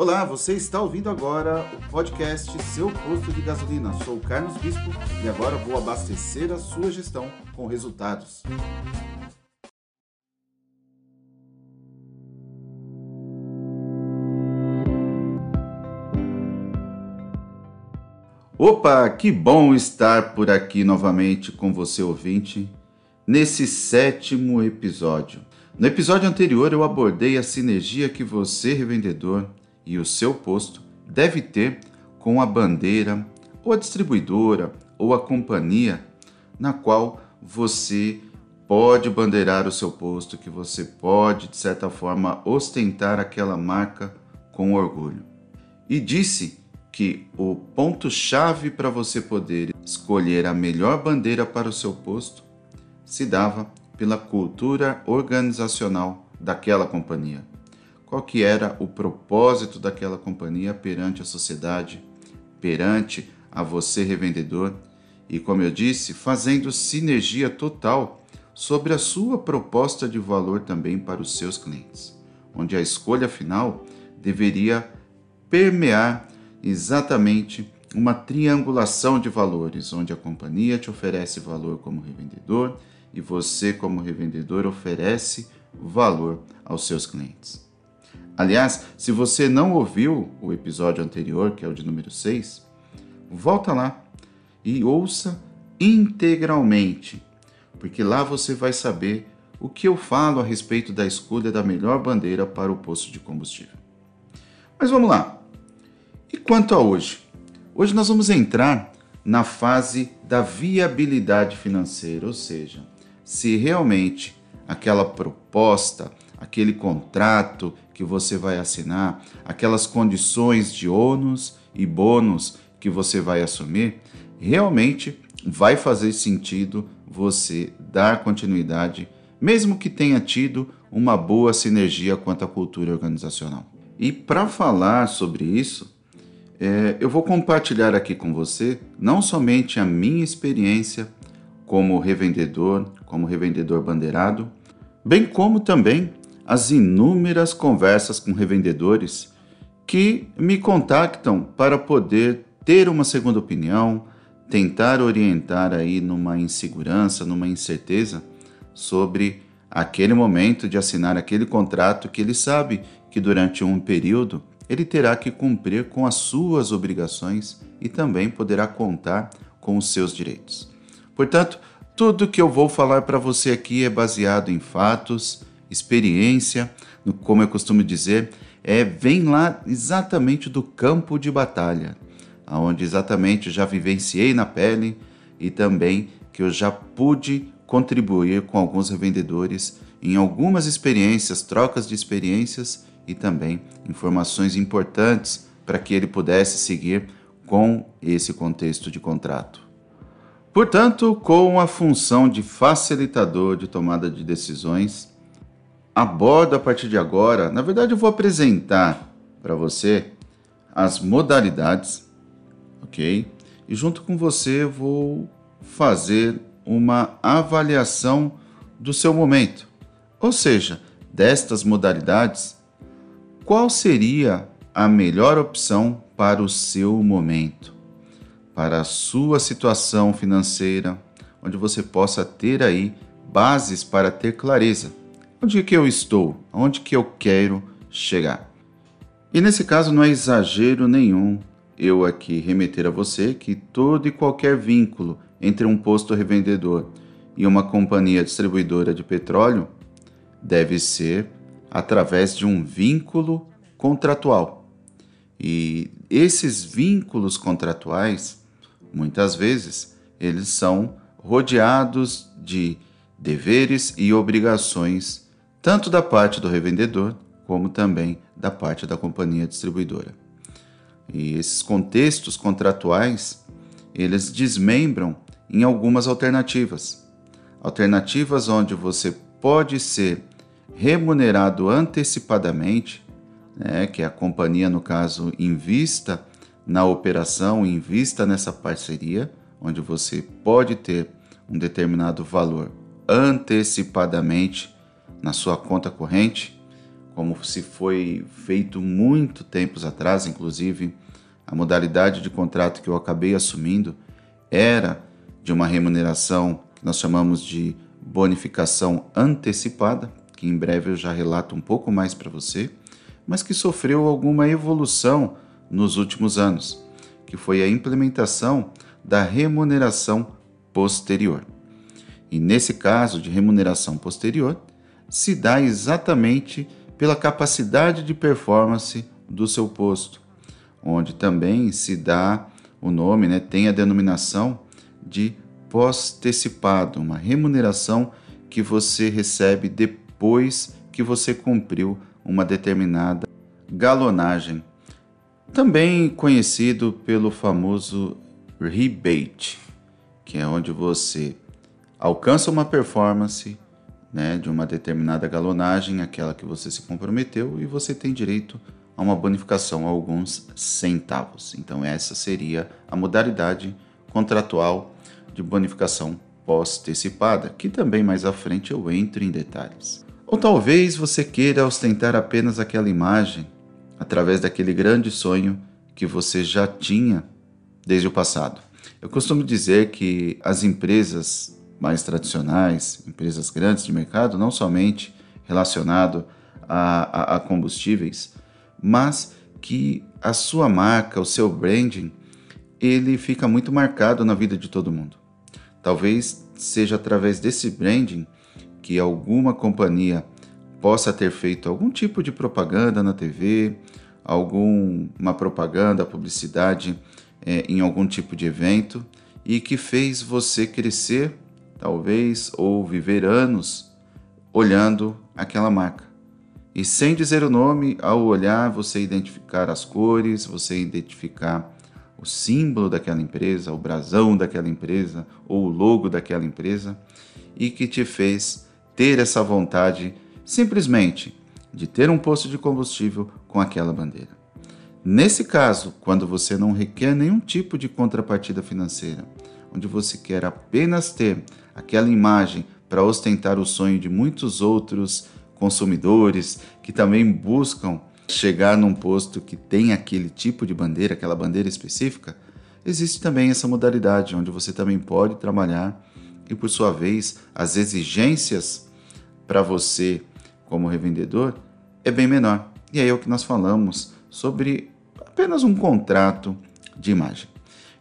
Olá, você está ouvindo agora o podcast Seu Posto de Gasolina. Sou o Carlos Bispo e agora vou abastecer a sua gestão com resultados. Opa, que bom estar por aqui novamente com você, ouvinte, nesse sétimo episódio. No episódio anterior, eu abordei a sinergia que você, revendedor, e o seu posto deve ter com a bandeira, ou a distribuidora, ou a companhia na qual você pode bandeirar o seu posto, que você pode, de certa forma, ostentar aquela marca com orgulho. E disse que o ponto-chave para você poder escolher a melhor bandeira para o seu posto se dava pela cultura organizacional daquela companhia. Qual que era o propósito daquela companhia perante a sociedade, perante a você revendedor e, como eu disse, fazendo sinergia total sobre a sua proposta de valor também para os seus clientes, onde a escolha final deveria permear exatamente uma triangulação de valores, onde a companhia te oferece valor como revendedor e você, como revendedor, oferece valor aos seus clientes. Aliás, se você não ouviu o episódio anterior, que é o de número 6, volta lá e ouça integralmente, porque lá você vai saber o que eu falo a respeito da escolha da melhor bandeira para o posto de combustível. Mas vamos lá. E quanto a hoje? Hoje nós vamos entrar na fase da viabilidade financeira, ou seja, se realmente aquela proposta, aquele contrato que você vai assinar, aquelas condições de ônus e bônus que você vai assumir, realmente vai fazer sentido você dar continuidade, mesmo que tenha tido uma boa sinergia quanto à cultura organizacional. E para falar sobre isso, é, eu vou compartilhar aqui com você não somente a minha experiência como revendedor, como revendedor bandeirado, bem como também as inúmeras conversas com revendedores que me contactam para poder ter uma segunda opinião, tentar orientar aí numa insegurança, numa incerteza sobre aquele momento de assinar aquele contrato que ele sabe que durante um período ele terá que cumprir com as suas obrigações e também poderá contar com os seus direitos. Portanto, tudo que eu vou falar para você aqui é baseado em fatos, experiência, como eu costumo dizer, é vem lá exatamente do campo de batalha, aonde exatamente já vivenciei na pele e também que eu já pude contribuir com alguns revendedores em algumas experiências, trocas de experiências e também informações importantes para que ele pudesse seguir com esse contexto de contrato. Portanto, com a função de facilitador de tomada de decisões, abordo a partir de agora, na verdade, eu vou apresentar para você as modalidades, ok? E junto com você eu vou fazer uma avaliação do seu momento, ou seja, destas modalidades qual seria a melhor opção para o seu momento, para a sua situação financeira, onde você possa ter aí bases para ter clareza. Onde que eu estou? Onde que eu quero chegar? E nesse caso não é exagero nenhum eu aqui remeter a você que todo e qualquer vínculo entre um posto revendedor e uma companhia distribuidora de petróleo deve ser através de um vínculo contratual. E esses vínculos contratuais, muitas vezes, eles são rodeados de deveres e obrigações, tanto da parte do revendedor como também da parte da companhia distribuidora. E esses contextos contratuais, eles desmembram em algumas alternativas. Alternativas onde você pode ser remunerado antecipadamente, né, que a companhia, no caso, invista na operação, invista nessa parceria, onde você pode ter um determinado valor antecipadamente na sua conta corrente, como se foi feito muito tempos atrás, inclusive, a modalidade de contrato que eu acabei assumindo era de uma remuneração que nós chamamos de bonificação antecipada, que em breve eu já relato um pouco mais para você, mas que sofreu alguma evolução nos últimos anos, que foi a implementação da remuneração posterior. E nesse caso de remuneração posterior, se dá exatamente pela capacidade de performance do seu posto, onde também se dá o nome, né, tem a denominação de pós-antecipado, uma remuneração que você recebe depois que você cumpriu uma determinada galonagem, também conhecido pelo famoso rebate, que é onde você alcança uma performance né, de uma determinada galonagem, aquela que você se comprometeu, e você tem direito a uma bonificação, a alguns centavos. Então, essa seria a modalidade contratual de bonificação pós-antecipada, que também mais à frente eu entro em detalhes. Ou talvez você queira ostentar apenas aquela imagem através daquele grande sonho que você já tinha desde o passado. Eu costumo dizer que as empresas mais tradicionais, empresas grandes de mercado, não somente relacionado a, a, a combustíveis, mas que a sua marca, o seu branding, ele fica muito marcado na vida de todo mundo. Talvez seja através desse branding que alguma companhia possa ter feito algum tipo de propaganda na TV, alguma propaganda, publicidade é, em algum tipo de evento e que fez você crescer talvez, ou viver anos olhando aquela marca. E sem dizer o nome, ao olhar, você identificar as cores, você identificar o símbolo daquela empresa, o brasão daquela empresa, ou o logo daquela empresa, e que te fez ter essa vontade simplesmente de ter um posto de combustível com aquela bandeira. Nesse caso, quando você não requer nenhum tipo de contrapartida financeira, onde você quer apenas ter aquela imagem para ostentar o sonho de muitos outros consumidores que também buscam chegar num posto que tem aquele tipo de bandeira, aquela bandeira específica, existe também essa modalidade onde você também pode trabalhar e por sua vez as exigências para você como revendedor é bem menor. E aí é o que nós falamos sobre apenas um contrato de imagem.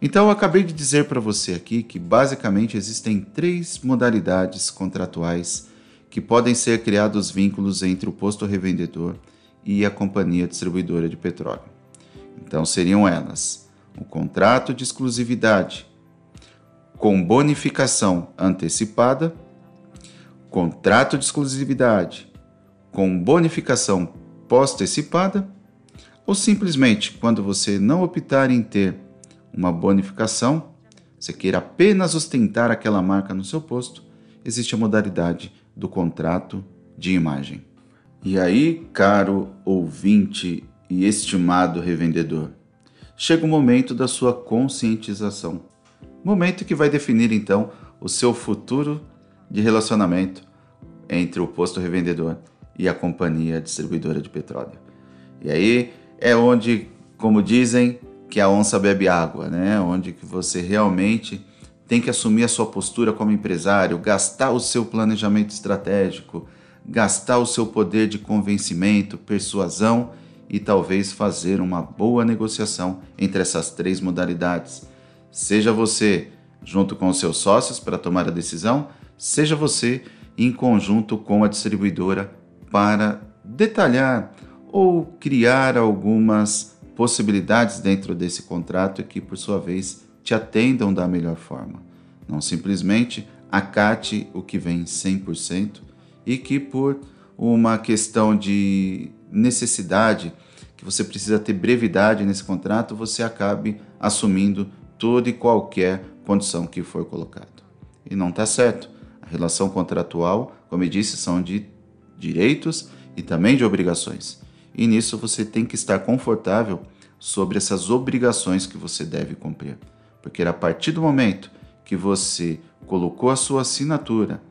Então, eu acabei de dizer para você aqui que basicamente existem três modalidades contratuais que podem ser criados vínculos entre o posto revendedor e a companhia distribuidora de petróleo. Então, seriam elas: o contrato de exclusividade com bonificação antecipada, contrato de exclusividade com bonificação pós-antecipada, ou simplesmente quando você não optar em ter uma bonificação, você queira apenas ostentar aquela marca no seu posto, existe a modalidade do contrato de imagem. E aí, caro ouvinte e estimado revendedor, chega o momento da sua conscientização. Momento que vai definir então o seu futuro de relacionamento entre o posto revendedor e a companhia distribuidora de petróleo. E aí é onde, como dizem, que a onça bebe água, né? Onde que você realmente tem que assumir a sua postura como empresário, gastar o seu planejamento estratégico, gastar o seu poder de convencimento, persuasão e talvez fazer uma boa negociação entre essas três modalidades. Seja você junto com os seus sócios para tomar a decisão, seja você em conjunto com a distribuidora para detalhar ou criar algumas possibilidades dentro desse contrato que, por sua vez, te atendam da melhor forma. Não simplesmente acate o que vem 100% e que, por uma questão de necessidade, que você precisa ter brevidade nesse contrato, você acabe assumindo toda e qualquer condição que for colocado. E não está certo. A relação contratual, como eu disse, são de direitos e também de obrigações e nisso você tem que estar confortável sobre essas obrigações que você deve cumprir. Porque a partir do momento que você colocou a sua assinatura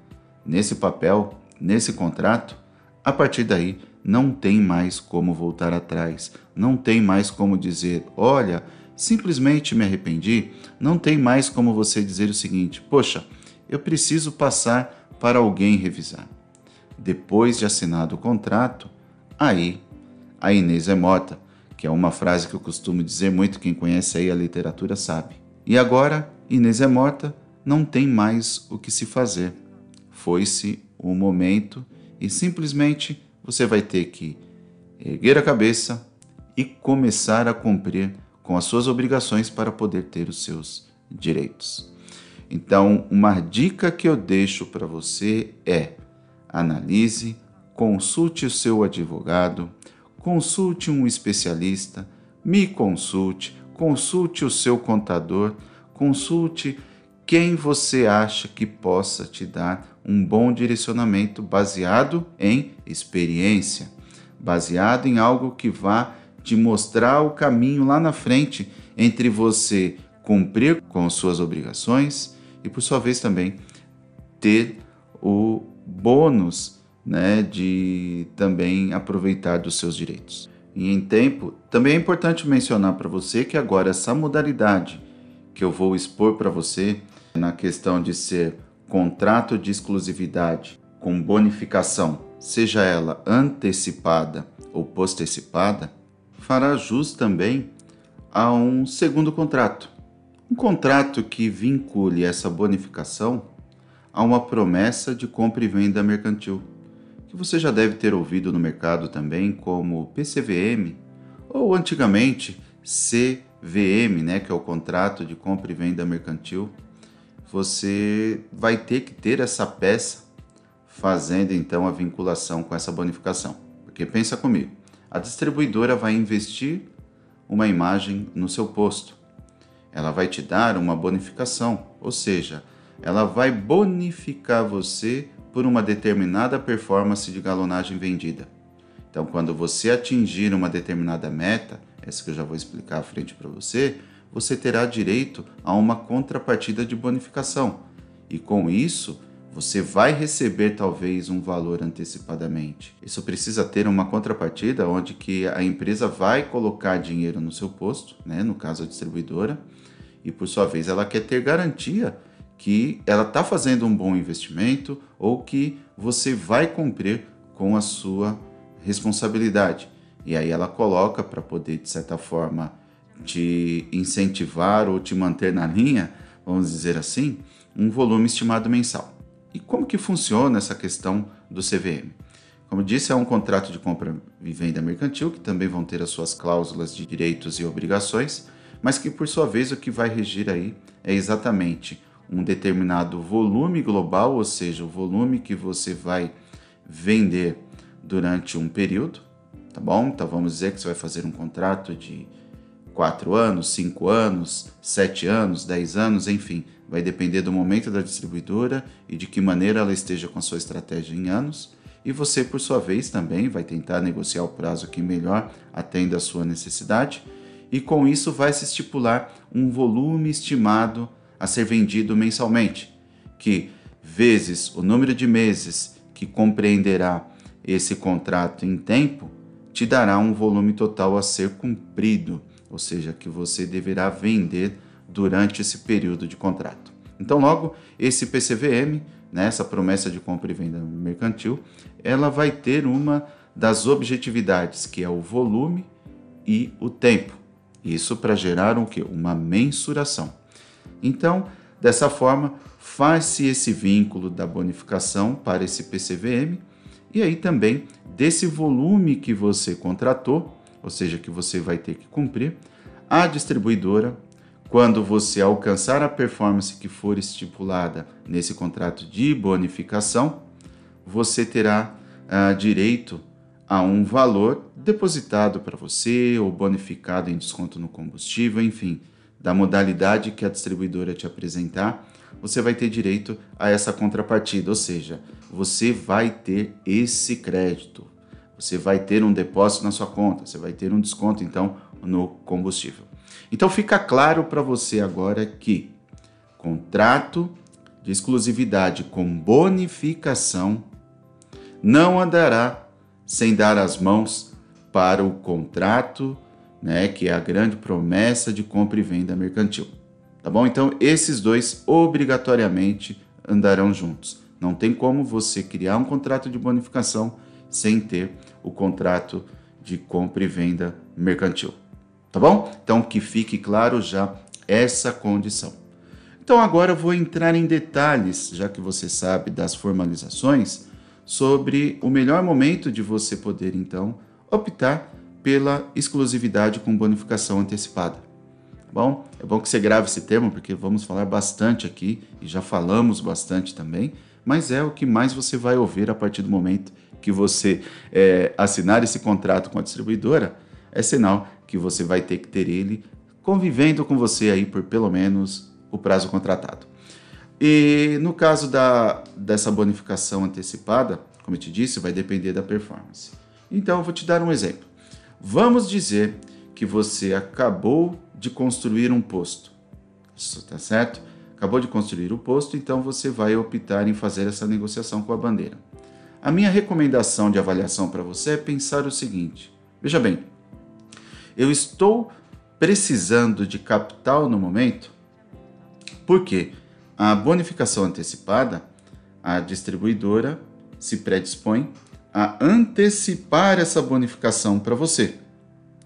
nesse papel, nesse contrato, a partir daí não tem mais como voltar atrás, não tem mais como dizer, olha, simplesmente me arrependi, não tem mais como você dizer o seguinte: poxa, eu preciso passar para alguém revisar. Depois de assinado o contrato, aí a Inês é morta, que é uma frase que eu costumo dizer muito, quem conhece aí a literatura sabe. E agora, Inês é morta, não tem mais o que se fazer. Foi-se o momento e simplesmente você vai ter que erguer a cabeça e começar a cumprir com as suas obrigações para poder ter os seus direitos. Então, uma dica que eu deixo para você é: analise, consulte o seu advogado, consulte um especialista, me consulte, consulte o seu contador, consulte quem você acha que possa te dar um bom direcionamento baseado em experiência, baseado em algo que vá te mostrar o caminho lá na frente entre você cumprir com suas obrigações e, por sua vez, também ter o bônus né, de também aproveitar dos seus direitos. E em tempo, também é importante mencionar para você que agora essa modalidade que eu vou expor para você na questão de ser contrato de exclusividade com bonificação, seja ela antecipada ou postecipada, fará jus também a um segundo contrato. Um contrato que vincule essa bonificação a uma promessa de compra e venda mercantil, que você já deve ter ouvido no mercado também como PCVM ou antigamente CVM, né, que é o contrato de compra e venda mercantil. Você vai ter que ter essa peça fazendo então a vinculação com essa bonificação. Porque pensa comigo, a distribuidora vai investir uma imagem no seu posto. Ela vai te dar uma bonificação, ou seja, ela vai bonificar você por uma determinada performance de galonagem vendida. Então, quando você atingir uma determinada meta, essa que eu já vou explicar à frente para você, você terá direito a uma contrapartida de bonificação. E com isso, você vai receber talvez um valor antecipadamente. Isso precisa ter uma contrapartida onde que a empresa vai colocar dinheiro no seu posto, né, no caso a distribuidora, e por sua vez ela quer ter garantia que ela está fazendo um bom investimento ou que você vai cumprir com a sua responsabilidade. E aí ela coloca para poder, de certa forma, te incentivar ou te manter na linha, vamos dizer assim, um volume estimado mensal. E como que funciona essa questão do CVM? Como disse, é um contrato de compra e venda mercantil, que também vão ter as suas cláusulas de direitos e obrigações, mas que por sua vez o que vai regir aí é exatamente um determinado volume global, ou seja, o volume que você vai vender durante um período, tá bom? Então vamos dizer que você vai fazer um contrato de 4 anos, 5 anos, 7 anos, 10 anos, enfim, vai depender do momento da distribuidora e de que maneira ela esteja com a sua estratégia em anos. E você, por sua vez, também vai tentar negociar o prazo que melhor atenda a sua necessidade. E com isso vai se estipular um volume estimado a ser vendido mensalmente, que vezes o número de meses que compreenderá esse contrato em tempo, te dará um volume total a ser cumprido, ou seja, que você deverá vender durante esse período de contrato. Então, logo, esse PCVM, né, essa promessa de compra e venda mercantil, ela vai ter uma das objetividades, que é o volume e o tempo. Isso para gerar um quê? Uma mensuração. Então, dessa forma, faz-se esse vínculo da bonificação para esse PCVM e aí também desse volume que você contratou, ou seja, que você vai ter que cumprir, a distribuidora. Quando você alcançar a performance que for estipulada nesse contrato de bonificação, você terá uh, direito a um valor depositado para você ou bonificado em desconto no combustível, enfim, da modalidade que a distribuidora te apresentar, você vai ter direito a essa contrapartida, ou seja, você vai ter esse crédito, você vai ter um depósito na sua conta, você vai ter um desconto então no combustível. Então fica claro para você agora que contrato de exclusividade com bonificação não andará sem dar as mãos para o contrato, né, que é a grande promessa de compra e venda mercantil. Tá bom? Então, esses dois obrigatoriamente andarão juntos. Não tem como você criar um contrato de bonificação sem ter o contrato de compra e venda mercantil. Tá bom? Então, que fique claro já essa condição. Então, agora eu vou entrar em detalhes, já que você sabe das formalizações, sobre o melhor momento de você poder, então, optar pela exclusividade com bonificação antecipada. Bom, é bom que você grave esse tema porque vamos falar bastante aqui e já falamos bastante também, mas é o que mais você vai ouvir a partir do momento que você é, assinar esse contrato com a distribuidora. É sinal que você vai ter que ter ele convivendo com você aí por pelo menos o prazo contratado. E no caso da, dessa bonificação antecipada, como eu te disse, vai depender da performance. Então, eu vou te dar um exemplo. Vamos dizer que você acabou de construir um posto. Isso tá certo? Acabou de construir o posto, então você vai optar em fazer essa negociação com a bandeira. A minha recomendação de avaliação para você é pensar o seguinte: veja bem, eu estou precisando de capital no momento, porque a bonificação antecipada, a distribuidora se predispõe a antecipar essa bonificação para você.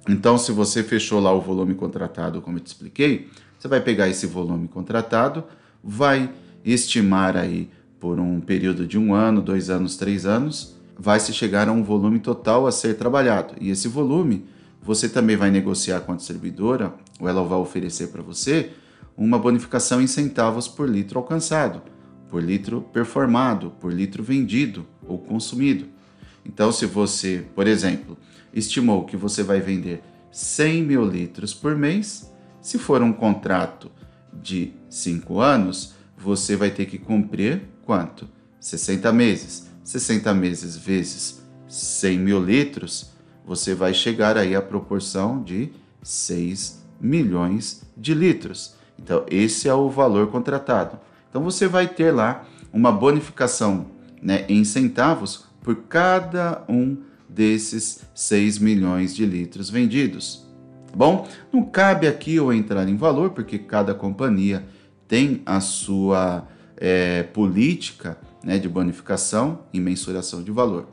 Então, se você fechou lá o volume contratado, como eu te expliquei, você vai pegar esse volume contratado, vai estimar aí por um período de um ano, dois anos, três anos, vai se chegar a um volume total a ser trabalhado. E esse volume você também vai negociar com a distribuidora, ou ela vai oferecer para você uma bonificação em centavos por litro alcançado, por litro performado, por litro vendido ou consumido. Então, se você, por exemplo, estimou que você vai vender 100 mil litros por mês, se for um contrato de 5 anos, você vai ter que cumprir quanto? 60 meses. 60 meses vezes 100 mil litros, você vai chegar aí à proporção de 6 milhões de litros. Então, esse é o valor contratado. Então, você vai ter lá uma bonificação né, em centavos por cada um desses 6 milhões de litros vendidos. Bom, não cabe aqui eu entrar em valor, porque cada companhia tem a sua é, política né, de bonificação e mensuração de valor.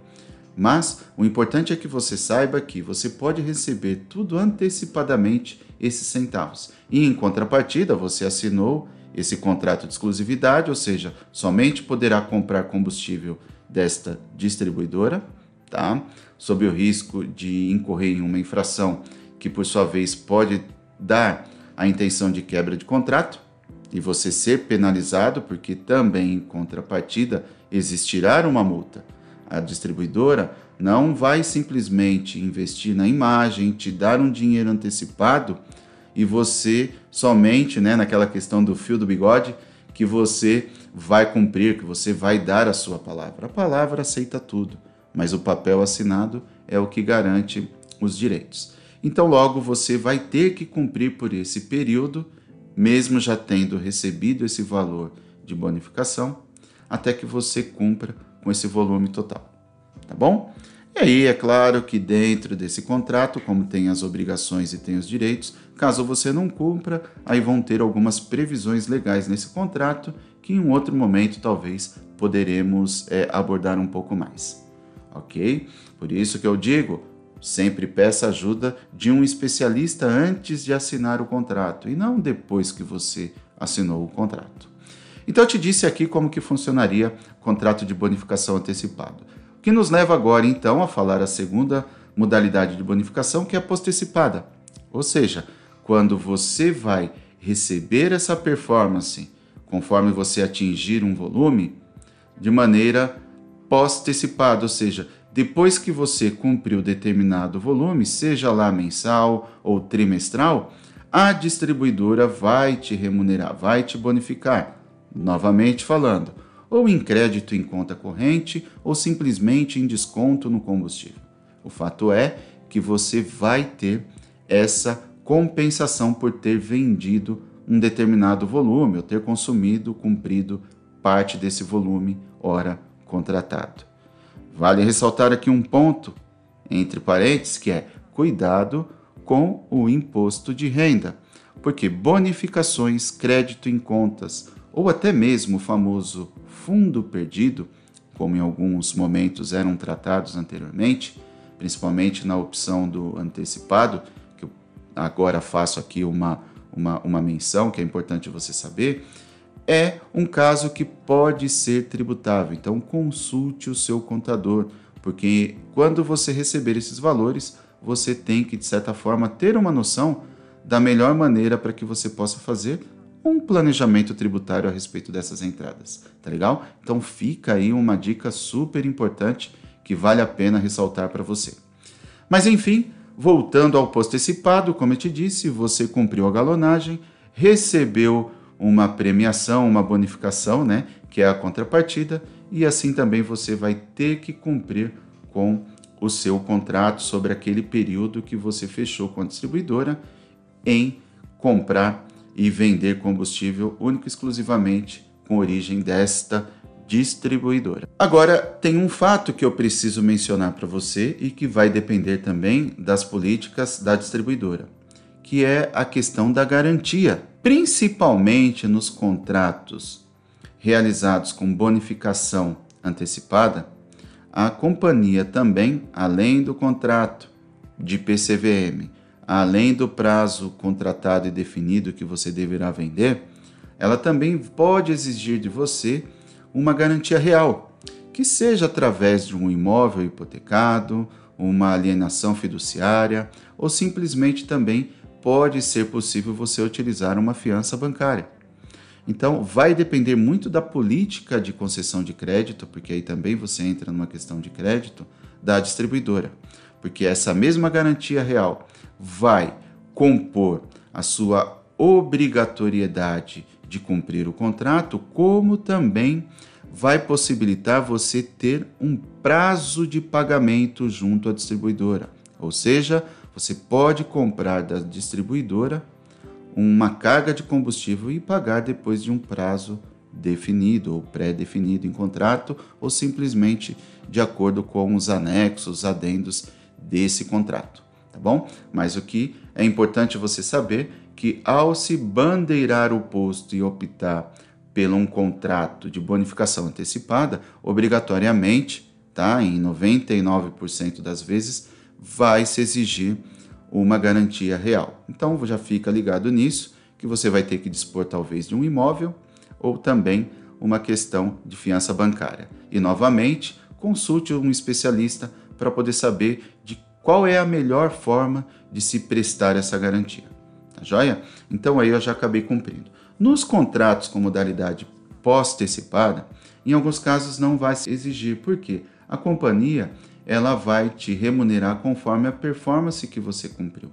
Mas o importante é que você saiba que você pode receber tudo antecipadamente esses centavos. E em contrapartida, você assinou esse contrato de exclusividade, ou seja, somente poderá comprar combustível desta distribuidora, tá? Sob o risco de incorrer em uma infração que por sua vez pode dar a intenção de quebra de contrato e você ser penalizado, porque também em contrapartida existirá uma multa. A distribuidora não vai simplesmente investir na imagem, te dar um dinheiro antecipado e você somente, né, naquela questão do fio do bigode, que você vai cumprir, que você vai dar a sua palavra. A palavra aceita tudo, mas o papel assinado é o que garante os direitos. Então, logo você vai ter que cumprir por esse período, mesmo já tendo recebido esse valor de bonificação, até que você cumpra com esse volume total. Tá bom? E aí, é claro que dentro desse contrato, como tem as obrigações e tem os direitos, caso você não cumpra, aí vão ter algumas previsões legais nesse contrato que em um outro momento talvez poderemos é, abordar um pouco mais. Ok? Por isso que eu digo, sempre peça ajuda de um especialista antes de assinar o contrato e não depois que você assinou o contrato. Então eu te disse aqui como que funcionaria o contrato de bonificação antecipado. O que nos leva agora então a falar a segunda modalidade de bonificação, que é a postecipada. Ou seja, quando você vai receber essa performance conforme você atingir um volume, de maneira postecipada, ou seja, depois que você cumpriu determinado volume, seja lá mensal ou trimestral, a distribuidora vai te remunerar, vai te bonificar. Novamente falando, ou em crédito em conta corrente ou simplesmente em desconto no combustível. O fato é que você vai ter essa compensação por ter vendido um determinado volume ou ter consumido, cumprido parte desse volume hora contratado. Vale ressaltar aqui um ponto, entre parênteses, que é cuidado com o imposto de renda, porque bonificações, crédito em contas ou até mesmo o famoso fundo perdido, como em alguns momentos eram tratados anteriormente, principalmente na opção do antecipado, que eu agora faço aqui uma, uma, uma menção que é importante você saber, é um caso que pode ser tributável. Então, consulte o seu contador, porque quando você receber esses valores, você tem que, de certa forma, ter uma noção da melhor maneira para que você possa fazer um planejamento tributário a respeito dessas entradas, tá legal? Então fica aí uma dica super importante que vale a pena ressaltar para você. Mas enfim, voltando ao postecipado, como eu te disse, você cumpriu a galonagem, recebeu uma premiação, uma bonificação, né, que é a contrapartida, e assim também você vai ter que cumprir com o seu contrato sobre aquele período que você fechou com a distribuidora em comprar e vender combustível único e exclusivamente com origem desta distribuidora. Agora, tem um fato que eu preciso mencionar para você e que vai depender também das políticas da distribuidora, que é a questão da garantia principalmente nos contratos realizados com bonificação antecipada, a companhia também, além do contrato de PCVM, além do prazo contratado e definido que você deverá vender, ela também pode exigir de você uma garantia real, que seja através de um imóvel hipotecado, uma alienação fiduciária ou simplesmente também pode ser possível você utilizar uma fiança bancária. Então, vai depender muito da política de concessão de crédito, porque aí também você entra numa questão de crédito da distribuidora, porque essa mesma garantia real vai compor a sua obrigatoriedade de cumprir o contrato, como também vai possibilitar você ter um prazo de pagamento junto à distribuidora. Ou seja, você pode comprar da distribuidora uma carga de combustível e pagar depois de um prazo definido ou pré-definido em contrato ou simplesmente de acordo com os anexos, adendos desse contrato, tá bom? Mas o que é importante você saber que ao se bandeirar o posto e optar pelo um contrato de bonificação antecipada, obrigatoriamente, tá? Em 99% das vezes vai se exigir uma garantia real. Então já fica ligado nisso, que você vai ter que dispor talvez de um imóvel ou também uma questão de fiança bancária. E novamente, consulte um especialista para poder saber de qual é a melhor forma de se prestar essa garantia. Tá joia? Então aí eu já acabei cumprindo. Nos contratos com modalidade pós-antecipada, em alguns casos não vai se exigir, porque a companhia ela vai te remunerar conforme a performance que você cumpriu.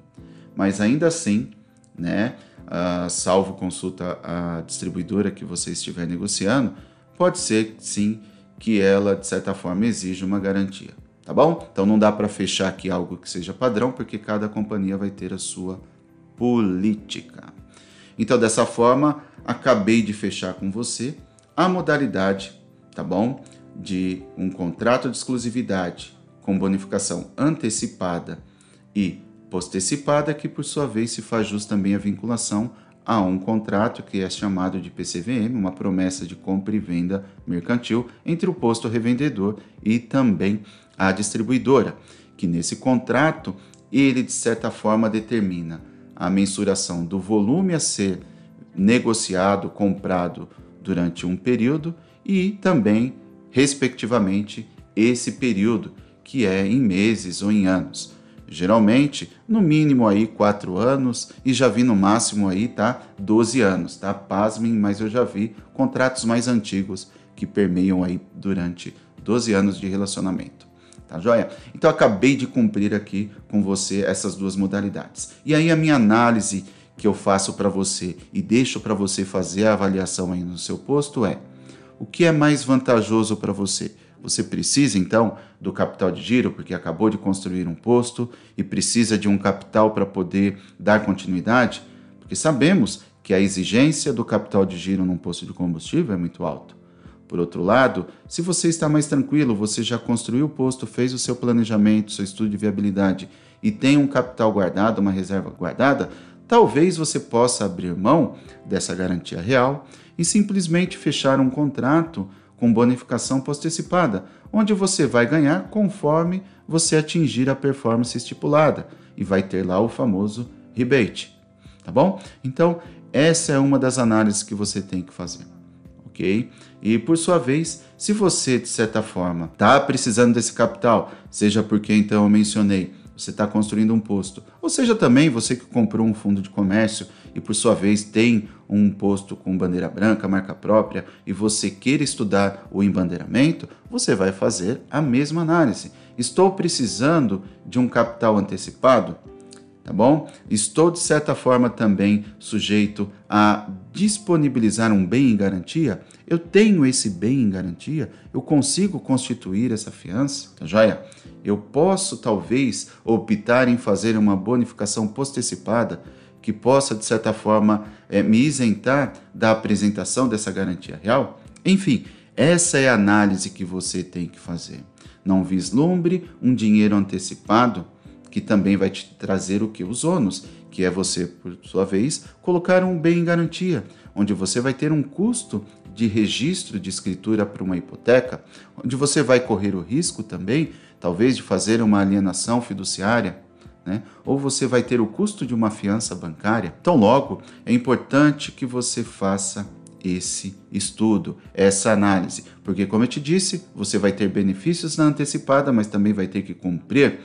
Mas ainda assim, né, uh, salvo consulta à distribuidora que você estiver negociando, pode ser sim que ela de certa forma exija uma garantia, tá bom? Então não dá para fechar aqui algo que seja padrão, porque cada companhia vai ter a sua política. Então dessa forma, acabei de fechar com você a modalidade, tá bom? De um contrato de exclusividade com bonificação antecipada e postecipada, que por sua vez se faz jus também a vinculação a um contrato que é chamado de PCVM, uma promessa de compra e venda mercantil entre o posto revendedor e também a distribuidora, que nesse contrato ele de certa forma determina a mensuração do volume a ser negociado, comprado durante um período e também, respectivamente, esse período que é em meses ou em anos. Geralmente, no mínimo aí 4 anos e já vi no máximo aí, tá? 12 anos, tá? Pasmem, mas eu já vi contratos mais antigos que permeiam aí durante 12 anos de relacionamento. Tá joia? Então acabei de cumprir aqui com você essas duas modalidades. E aí a minha análise que eu faço para você e deixo para você fazer a avaliação aí no seu posto é: o que é mais vantajoso para você? Você precisa então do capital de giro porque acabou de construir um posto e precisa de um capital para poder dar continuidade? Porque sabemos que a exigência do capital de giro num posto de combustível é muito alto. Por outro lado, se você está mais tranquilo, você já construiu o posto, fez o seu planejamento, seu estudo de viabilidade e tem um capital guardado, uma reserva guardada, talvez você possa abrir mão dessa garantia real e simplesmente fechar um contrato com bonificação postecipada, onde você vai ganhar conforme você atingir a performance estipulada e vai ter lá o famoso rebate, tá bom? Então, essa é uma das análises que você tem que fazer, ok? E por sua vez, se você de certa forma está precisando desse capital, seja porque então eu mencionei você está construindo um posto. Ou seja, também você que comprou um fundo de comércio e por sua vez tem um posto com bandeira branca, marca própria, e você queira estudar o embandeiramento, você vai fazer a mesma análise. Estou precisando de um capital antecipado? Tá bom? Estou de certa forma também sujeito a disponibilizar um bem em garantia? Eu tenho esse bem em garantia? Eu consigo constituir essa fiança? Tá joia? Eu posso talvez optar em fazer uma bonificação postecipada que possa, de certa forma, é, me isentar da apresentação dessa garantia real? Enfim, essa é a análise que você tem que fazer. Não vislumbre um dinheiro antecipado que também vai te trazer o que? Os ônus, que é você, por sua vez, colocar um bem em garantia, onde você vai ter um custo de registro de escritura para uma hipoteca, onde você vai correr o risco também, talvez, de fazer uma alienação fiduciária. Né? Ou você vai ter o custo de uma fiança bancária. Então, logo, é importante que você faça esse estudo, essa análise, porque, como eu te disse, você vai ter benefícios na antecipada, mas também vai ter que cumprir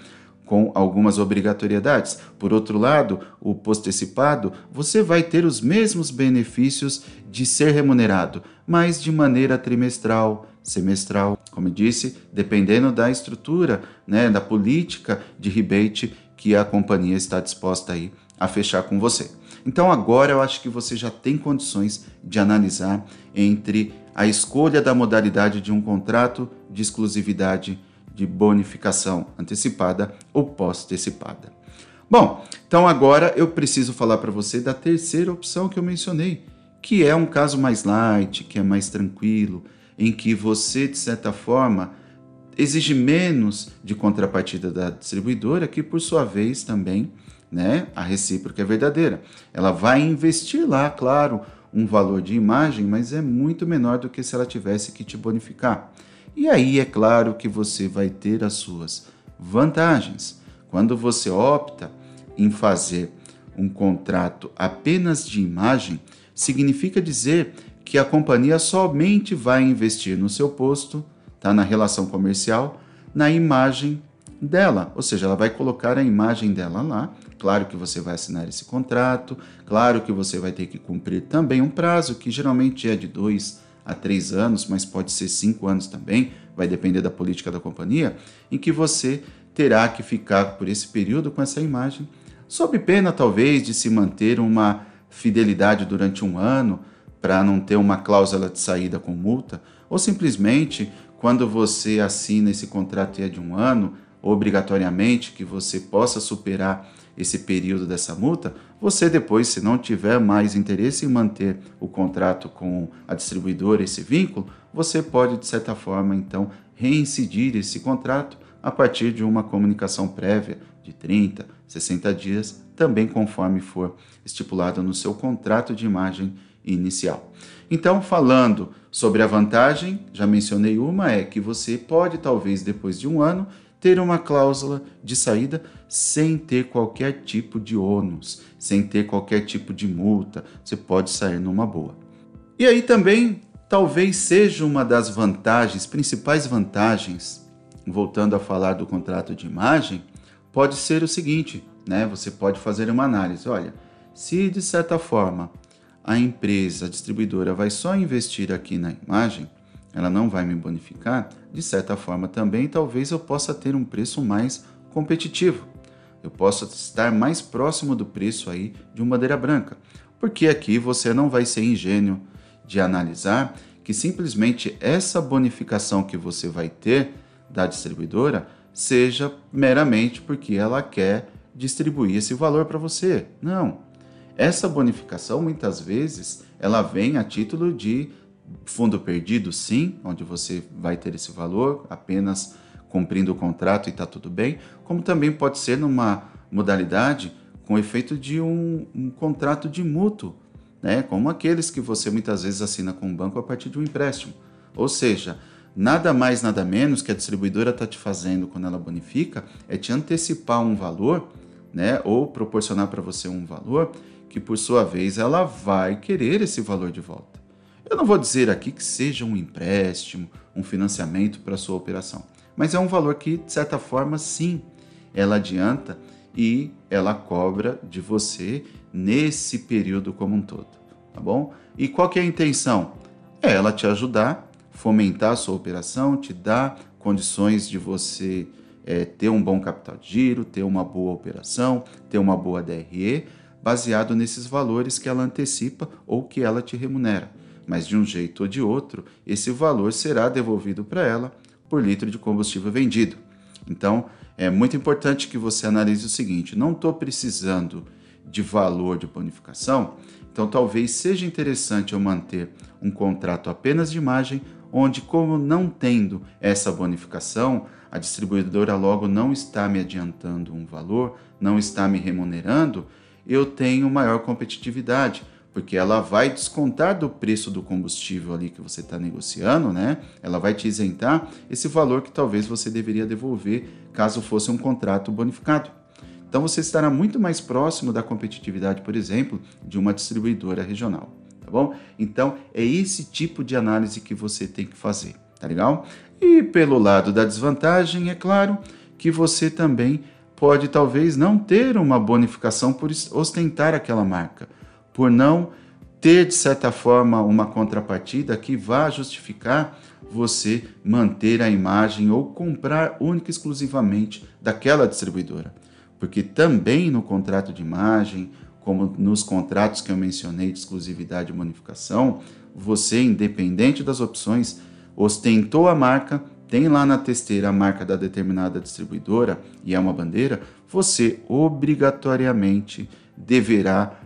com algumas obrigatoriedades. Por outro lado, o postecipado, você vai ter os mesmos benefícios de ser remunerado, mas de maneira trimestral, semestral, como disse, dependendo da estrutura, né, da política de rebate que a companhia está disposta aí a fechar com você. Então agora eu acho que você já tem condições de analisar entre a escolha da modalidade de um contrato de exclusividade de bonificação antecipada ou pós-antecipada. Bom, então agora eu preciso falar para você da terceira opção que eu mencionei, que é um caso mais light, que é mais tranquilo, em que você, de certa forma, exige menos de contrapartida da distribuidora, que por sua vez também, né, a recíproca é verdadeira. Ela vai investir lá, claro, um valor de imagem, mas é muito menor do que se ela tivesse que te bonificar. E aí é claro que você vai ter as suas vantagens. Quando você opta em fazer um contrato apenas de imagem, significa dizer que a companhia somente vai investir no seu posto, tá na relação comercial, na imagem dela, ou seja, ela vai colocar a imagem dela lá. Claro que você vai assinar esse contrato, claro que você vai ter que cumprir também um prazo que geralmente é de dois a três anos, mas pode ser cinco anos também, vai depender da política da companhia, em que você terá que ficar por esse período com essa imagem, sob pena talvez de se manter uma fidelidade durante um ano para não ter uma cláusula de saída com multa, ou simplesmente quando você assina esse contrato e é de um ano, obrigatoriamente que você possa superar esse período dessa multa, você depois, se não tiver mais interesse em manter o contrato com a distribuidora, esse vínculo, você pode, de certa forma, então, reincidir esse contrato a partir de uma comunicação prévia de 30, 60 dias, também conforme for estipulado no seu contrato de imagem inicial. Então, falando sobre a vantagem, já mencionei uma, é que você pode, talvez depois de um ano, ter uma cláusula de saída sem ter qualquer tipo de ônus, sem ter qualquer tipo de multa. Você pode sair numa boa. E aí também talvez seja uma das vantagens, principais vantagens, voltando a falar do contrato de imagem, pode ser o seguinte, né? Você pode fazer uma análise, olha, se de certa forma a empresa, a distribuidora vai só investir aqui na imagem, ela não vai me bonificar, de certa forma também talvez eu possa ter um preço mais competitivo. Eu possa estar mais próximo do preço aí de uma madeira branca, porque aqui você não vai ser ingênuo de analisar que simplesmente essa bonificação que você vai ter da distribuidora seja meramente porque ela quer distribuir esse valor para você. Não. Essa bonificação muitas vezes ela vem a título de fundo perdido, sim, onde você vai ter esse valor apenas cumprindo o contrato e está tudo bem, como também pode ser numa modalidade com efeito de um, um contrato de mútuo, né? como aqueles que você muitas vezes assina com o banco a partir de um empréstimo. Ou seja, nada mais, nada menos que a distribuidora está te fazendo quando ela bonifica é te antecipar um valor, né? ou proporcionar para você um valor que, por sua vez, ela vai querer esse valor de volta. Eu não vou dizer aqui que seja um empréstimo, um financiamento para sua operação, mas é um valor que, de certa forma, sim, ela adianta e ela cobra de você nesse período como um todo, tá bom? E qual que é a intenção? É ela te ajudar, fomentar a sua operação, te dar condições de você é, ter um bom capital de giro, ter uma boa operação, ter uma boa DRE, baseado nesses valores que ela antecipa ou que ela te remunera. Mas de um jeito ou de outro, esse valor será devolvido para ela por litro de combustível vendido. Então, é muito importante que você analise o seguinte: não estou precisando de valor de bonificação, então talvez seja interessante eu manter um contrato apenas de imagem, onde, como não tendo essa bonificação, a distribuidora logo não está me adiantando um valor, não está me remunerando, eu tenho maior competitividade porque ela vai descontar do preço do combustível ali que você está negociando, né? Ela vai te isentar esse valor que talvez você deveria devolver caso fosse um contrato bonificado. Então você estará muito mais próximo da competitividade, por exemplo, de uma distribuidora regional, tá bom? Então é esse tipo de análise que você tem que fazer, tá legal? E pelo lado da desvantagem, é claro que você também pode talvez não ter uma bonificação por ostentar aquela marca por não ter, de certa forma, uma contrapartida que vá justificar você manter a imagem ou comprar única e exclusivamente daquela distribuidora. Porque também no contrato de imagem, como nos contratos que eu mencionei de exclusividade e bonificação, você, independente das opções, ostentou a marca, tem lá na testeira a marca da determinada distribuidora e é uma bandeira, você obrigatoriamente deverá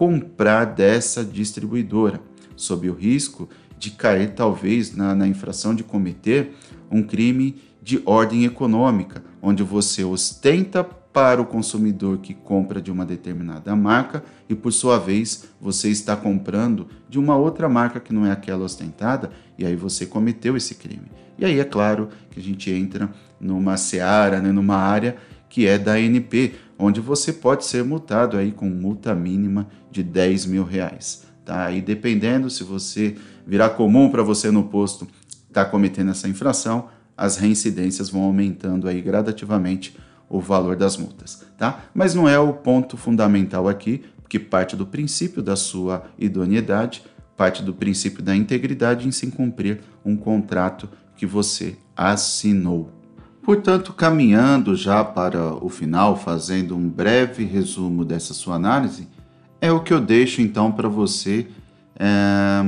comprar dessa distribuidora, sob o risco de cair talvez na, na infração de cometer um crime de ordem econômica, onde você ostenta para o consumidor que compra de uma determinada marca e, por sua vez, você está comprando de uma outra marca que não é aquela ostentada e aí você cometeu esse crime. E aí é claro que a gente entra numa seara, né, numa área que é da ANP, onde você pode ser multado aí com multa mínima de 10 mil reais. Tá? E dependendo se você virar comum para você no posto estar tá cometendo essa infração, as reincidências vão aumentando aí gradativamente o valor das multas, tá? Mas não é o ponto fundamental aqui, porque parte do princípio da sua idoneidade, parte do princípio da integridade em se cumprir um contrato que você assinou. Portanto, caminhando já para o final, fazendo um breve resumo dessa sua análise, é o que eu deixo então para você é,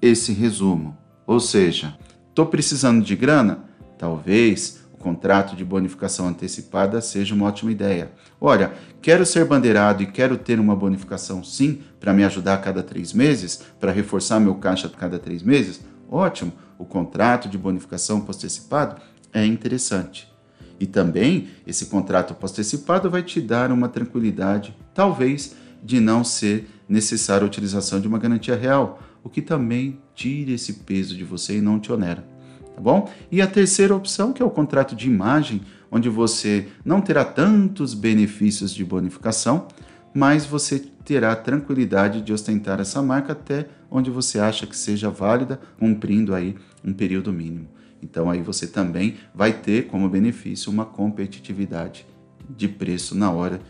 esse resumo. Ou seja, estou precisando de grana? Talvez o contrato de bonificação antecipada seja uma ótima ideia. Olha, quero ser bandeirado e quero ter uma bonificação sim para me ajudar a cada três meses, para reforçar meu caixa a cada três meses? Ótimo, o contrato de bonificação pós-antecipado é interessante. E também esse contrato pós-antecipado vai te dar uma tranquilidade, talvez, de não ser necessária a utilização de uma garantia real, o que também tira esse peso de você e não te onera. Tá bom? E a terceira opção, que é o contrato de imagem, onde você não terá tantos benefícios de bonificação, mas você terá tranquilidade de ostentar essa marca até onde você acha que seja válida, cumprindo aí um período mínimo. Então aí você também vai ter como benefício uma competitividade de preço na hora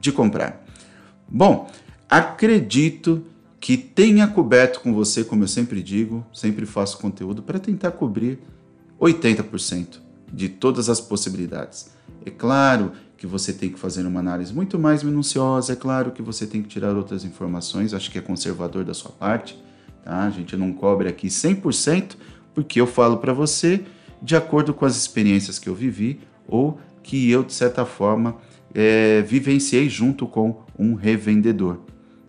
de comprar. Bom, acredito que tenha coberto com você, como eu sempre digo, sempre faço conteúdo para tentar cobrir 80% de todas as possibilidades. É claro que você tem que fazer uma análise muito mais minuciosa, é claro que você tem que tirar outras informações, acho que é conservador da sua parte, tá? A gente não cobre aqui 100%, porque eu falo para você de acordo com as experiências que eu vivi ou que eu, de certa forma, é, vivenciei junto com um revendedor.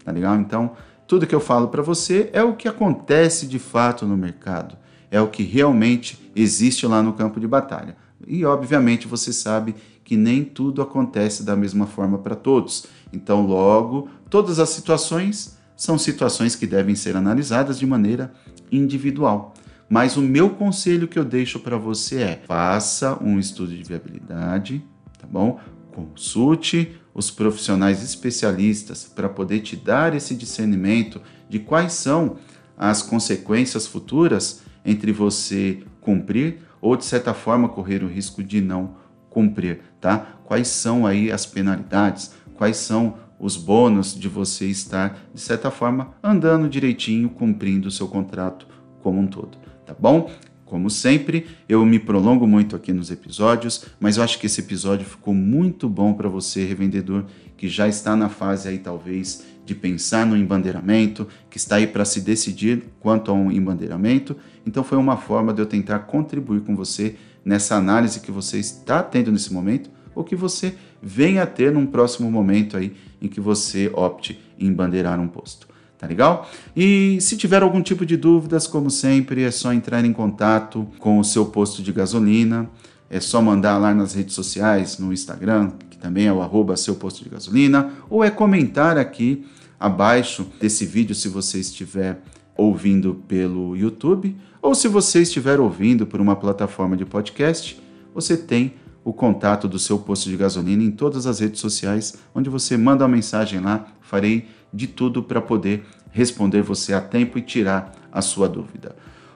Tá legal? Então, Tudo que eu falo para você é o que acontece de fato no mercado, é o que realmente existe lá no campo de batalha. E obviamente você sabe que nem tudo acontece da mesma forma para todos. Então, logo, todas as situações são situações que devem ser analisadas de maneira individual. Mas o meu conselho que eu deixo para você é: faça um estudo de viabilidade, tá bom? Consulte os profissionais especialistas para poder te dar esse discernimento de quais são as consequências futuras entre você cumprir ou de certa forma correr o risco de não cumprir, tá? Quais são aí as penalidades? Quais são os bônus de você estar de certa forma andando direitinho, cumprindo o seu contrato como um todo, tá bom? Como sempre, eu me prolongo muito aqui nos episódios, mas eu acho que esse episódio ficou muito bom para você, revendedor, que já está na fase aí talvez de pensar no embandeiramento, que está aí para se decidir quanto a um embandeiramento. Então foi uma forma de eu tentar contribuir com você nessa análise que você está tendo nesse momento ou que você venha a ter num próximo momento aí em que você opte em bandeirar um posto. Tá legal? E se tiver algum tipo de dúvidas, como sempre, é só entrar em contato com o seu posto de gasolina. É só mandar lá nas redes sociais, no Instagram, que também é o arroba seu posto de gasolina, ou é comentar aqui abaixo desse vídeo se você estiver ouvindo pelo YouTube, ou se você estiver ouvindo por uma plataforma de podcast, você tem o contato do seu posto de gasolina em todas as redes sociais, onde você manda uma mensagem lá, farei de tudo para poder responder você a tempo e tirar a sua dúvida.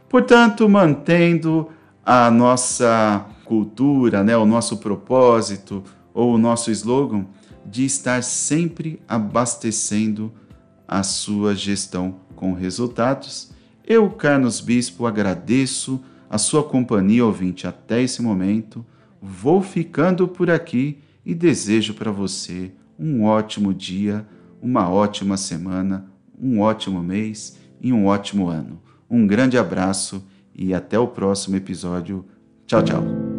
Portanto, mantendo a nossa cultura, né, o nosso propósito ou o nosso slogan de estar sempre abastecendo a sua gestão com resultados, eu, Carlos Bispo, agradeço a sua companhia ouvinte até esse momento. Vou ficando por aqui e desejo para você um ótimo dia uma ótima semana, um ótimo mês e um ótimo ano. Um grande abraço e até o próximo episódio. Tchau, tchau.